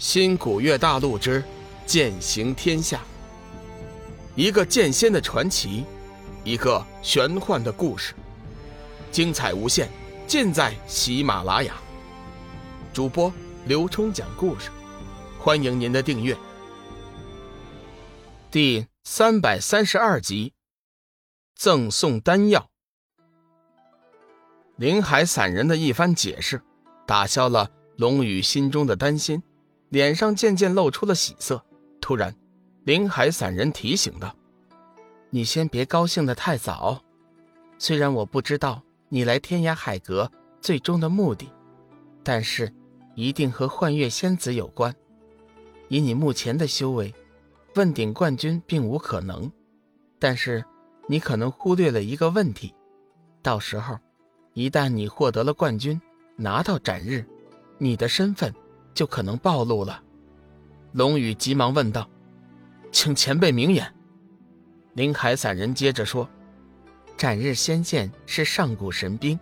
新古月大陆之剑行天下，一个剑仙的传奇，一个玄幻的故事，精彩无限，尽在喜马拉雅。主播刘冲讲故事，欢迎您的订阅。第三百三十二集，赠送丹药。林海散人的一番解释，打消了龙宇心中的担心。脸上渐渐露出了喜色。突然，林海散人提醒道：“你先别高兴的太早。虽然我不知道你来天涯海阁最终的目的，但是一定和幻月仙子有关。以你目前的修为，问鼎冠军并无可能。但是你可能忽略了一个问题：到时候，一旦你获得了冠军，拿到斩日，你的身份……”就可能暴露了，龙宇急忙问道：“请前辈明言。”林海散人接着说：“斩日仙剑是上古神兵，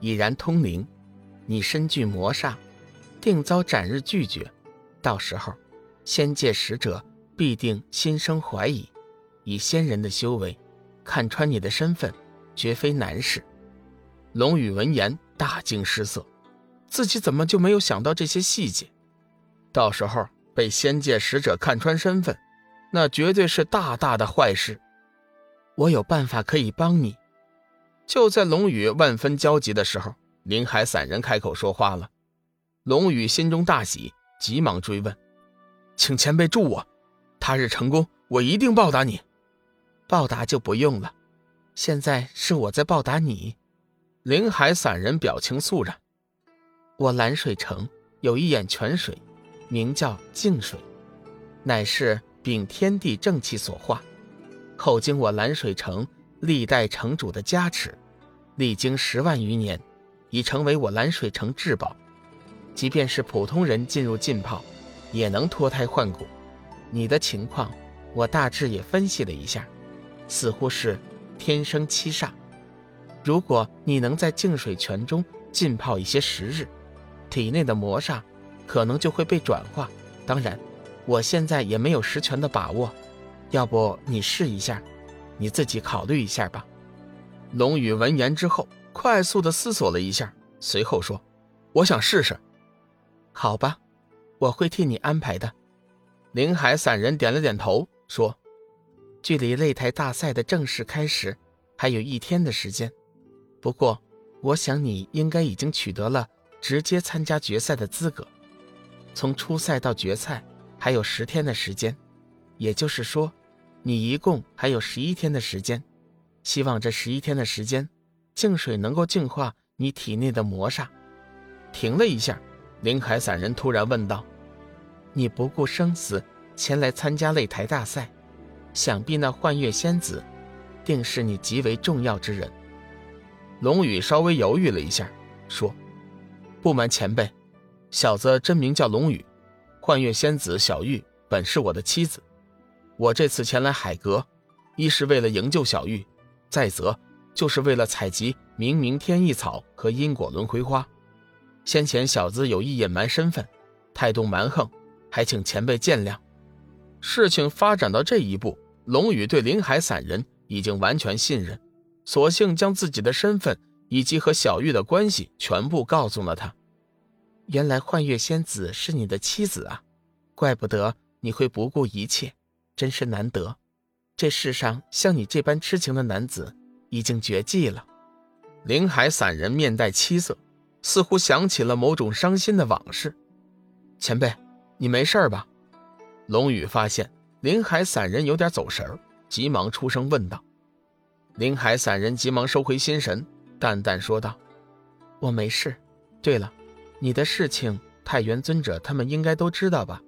已然通灵。你身具魔煞，定遭斩日拒绝。到时候，仙界使者必定心生怀疑。以仙人的修为，看穿你的身份，绝非难事。”龙宇闻言大惊失色。自己怎么就没有想到这些细节？到时候被仙界使者看穿身份，那绝对是大大的坏事。我有办法可以帮你。就在龙宇万分焦急的时候，林海散人开口说话了。龙宇心中大喜，急忙追问：“请前辈助我，他日成功，我一定报答你。”报答就不用了，现在是我在报答你。林海散人表情肃然。我蓝水城有一眼泉水，名叫净水，乃是禀天地正气所化。后经我蓝水城历代城主的加持，历经十万余年，已成为我蓝水城至宝。即便是普通人进入浸泡，也能脱胎换骨。你的情况，我大致也分析了一下，似乎是天生七煞。如果你能在净水泉中浸泡一些时日，体内的魔煞可能就会被转化，当然，我现在也没有十全的把握，要不你试一下，你自己考虑一下吧。龙宇闻言之后，快速的思索了一下，随后说：“我想试试。”好吧，我会替你安排的。林海散人点了点头，说：“距离擂台大赛的正式开始还有一天的时间，不过，我想你应该已经取得了。”直接参加决赛的资格，从初赛到决赛还有十天的时间，也就是说，你一共还有十一天的时间。希望这十一天的时间，净水能够净化你体内的魔煞。停了一下，林海散人突然问道：“你不顾生死前来参加擂台大赛，想必那幻月仙子，定是你极为重要之人。”龙宇稍微犹豫了一下，说。不瞒前辈，小子真名叫龙宇，幻月仙子小玉本是我的妻子。我这次前来海阁，一是为了营救小玉，再则就是为了采集明明天意草和因果轮回花。先前小子有意隐瞒身份，态度蛮横，还请前辈见谅。事情发展到这一步，龙宇对林海散人已经完全信任，索性将自己的身份。以及和小玉的关系全部告诉了他。原来幻月仙子是你的妻子啊，怪不得你会不顾一切，真是难得。这世上像你这般痴情的男子已经绝迹了。林海散人面带凄色，似乎想起了某种伤心的往事。前辈，你没事吧？龙宇发现林海散人有点走神急忙出声问道。林海散人急忙收回心神。淡淡说道：“我没事。对了，你的事情，太元尊者他们应该都知道吧？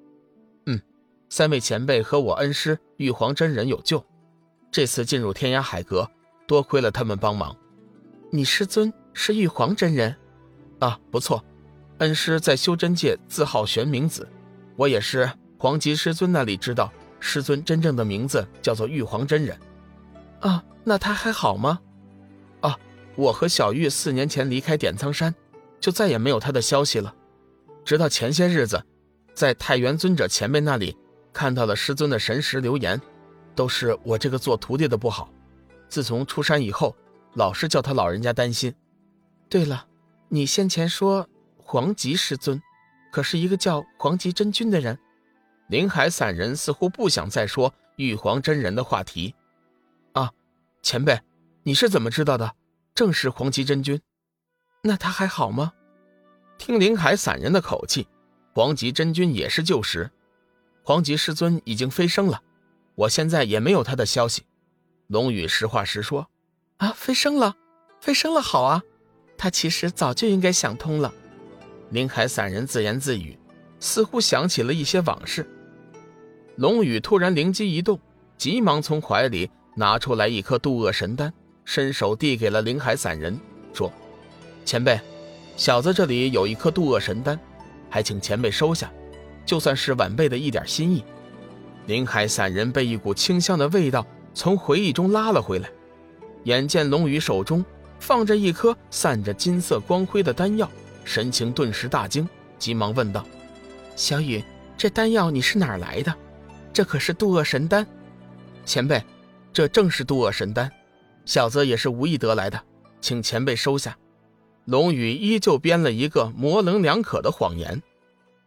嗯，三位前辈和我恩师玉皇真人有救。这次进入天涯海阁，多亏了他们帮忙。你师尊是玉皇真人？啊，不错。恩师在修真界自号玄冥子，我也是黄极师尊那里知道，师尊真正的名字叫做玉皇真人。啊，那他还好吗？”我和小玉四年前离开点苍山，就再也没有他的消息了。直到前些日子，在太元尊者前辈那里看到了师尊的神识留言，都是我这个做徒弟的不好。自从出山以后，老是叫他老人家担心。对了，你先前说黄吉师尊，可是一个叫黄吉真君的人。灵海散人似乎不想再说玉皇真人的话题。啊，前辈，你是怎么知道的？正是黄吉真君。那他还好吗？听林海散人的口气。黄极真君也是旧时，黄极师尊已经飞升了，我现在也没有他的消息。龙宇实话实说：“啊，飞升了，飞升了，好啊！他其实早就应该想通了。”林海散人自言自语，似乎想起了一些往事。龙宇突然灵机一动，急忙从怀里拿出来一颗渡厄神丹，伸手递给了林海散人，说：“前辈，小子这里有一颗渡厄神丹。”还请前辈收下，就算是晚辈的一点心意。林海散人被一股清香的味道从回忆中拉了回来，眼见龙宇手中放着一颗散着金色光辉的丹药，神情顿时大惊，急忙问道：“小雨，这丹药你是哪儿来的？这可是渡厄神丹。”前辈，这正是渡厄神丹，小子也是无意得来的，请前辈收下。龙宇依旧编了一个模棱两可的谎言，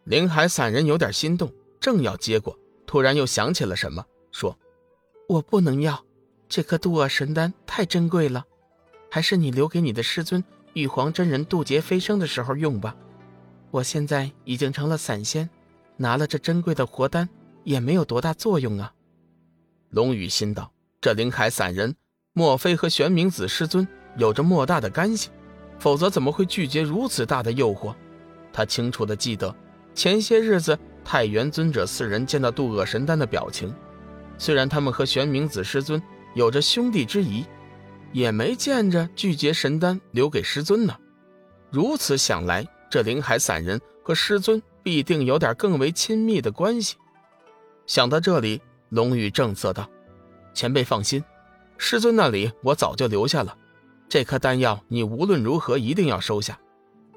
林海散人有点心动，正要接过，突然又想起了什么，说：“我不能要，这颗渡厄神丹太珍贵了，还是你留给你的师尊玉皇真人渡劫飞升的时候用吧。我现在已经成了散仙，拿了这珍贵的活丹也没有多大作用啊。”龙宇心道：这林海散人，莫非和玄冥子师尊有着莫大的干系？否则怎么会拒绝如此大的诱惑？他清楚地记得前些日子太元尊者四人见到渡厄神丹的表情。虽然他们和玄冥子师尊有着兄弟之谊，也没见着拒绝神丹留给师尊呢。如此想来，这灵海散人和师尊必定有点更为亲密的关系。想到这里，龙宇正色道：“前辈放心，师尊那里我早就留下了。”这颗丹药，你无论如何一定要收下，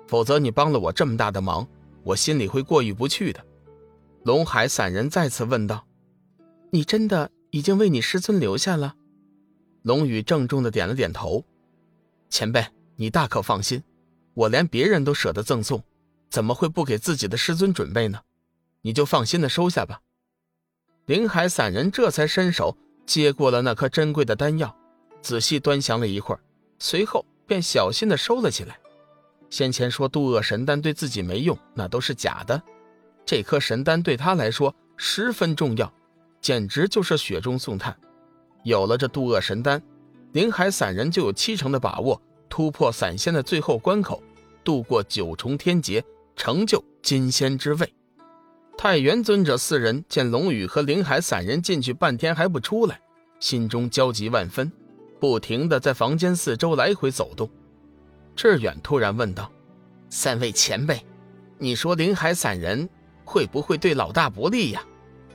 否则你帮了我这么大的忙，我心里会过意不去的。龙海散人再次问道：“你真的已经为你师尊留下了？”龙宇郑重的点了点头：“前辈，你大可放心，我连别人都舍得赠送，怎么会不给自己的师尊准备呢？你就放心的收下吧。”林海散人这才伸手接过了那颗珍贵的丹药，仔细端详了一会儿。随后便小心地收了起来。先前说渡厄神丹对自己没用，那都是假的。这颗神丹对他来说十分重要，简直就是雪中送炭。有了这渡厄神丹，灵海散人就有七成的把握突破散仙的最后关口，度过九重天劫，成就金仙之位。太元尊者四人见龙宇和灵海散人进去半天还不出来，心中焦急万分。不停的在房间四周来回走动，志远突然问道：“三位前辈，你说林海散人会不会对老大不利呀？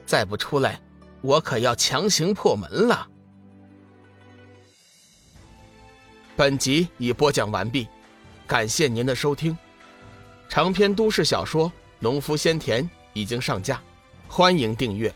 再不出来，我可要强行破门了。”本集已播讲完毕，感谢您的收听。长篇都市小说《农夫先田》已经上架，欢迎订阅。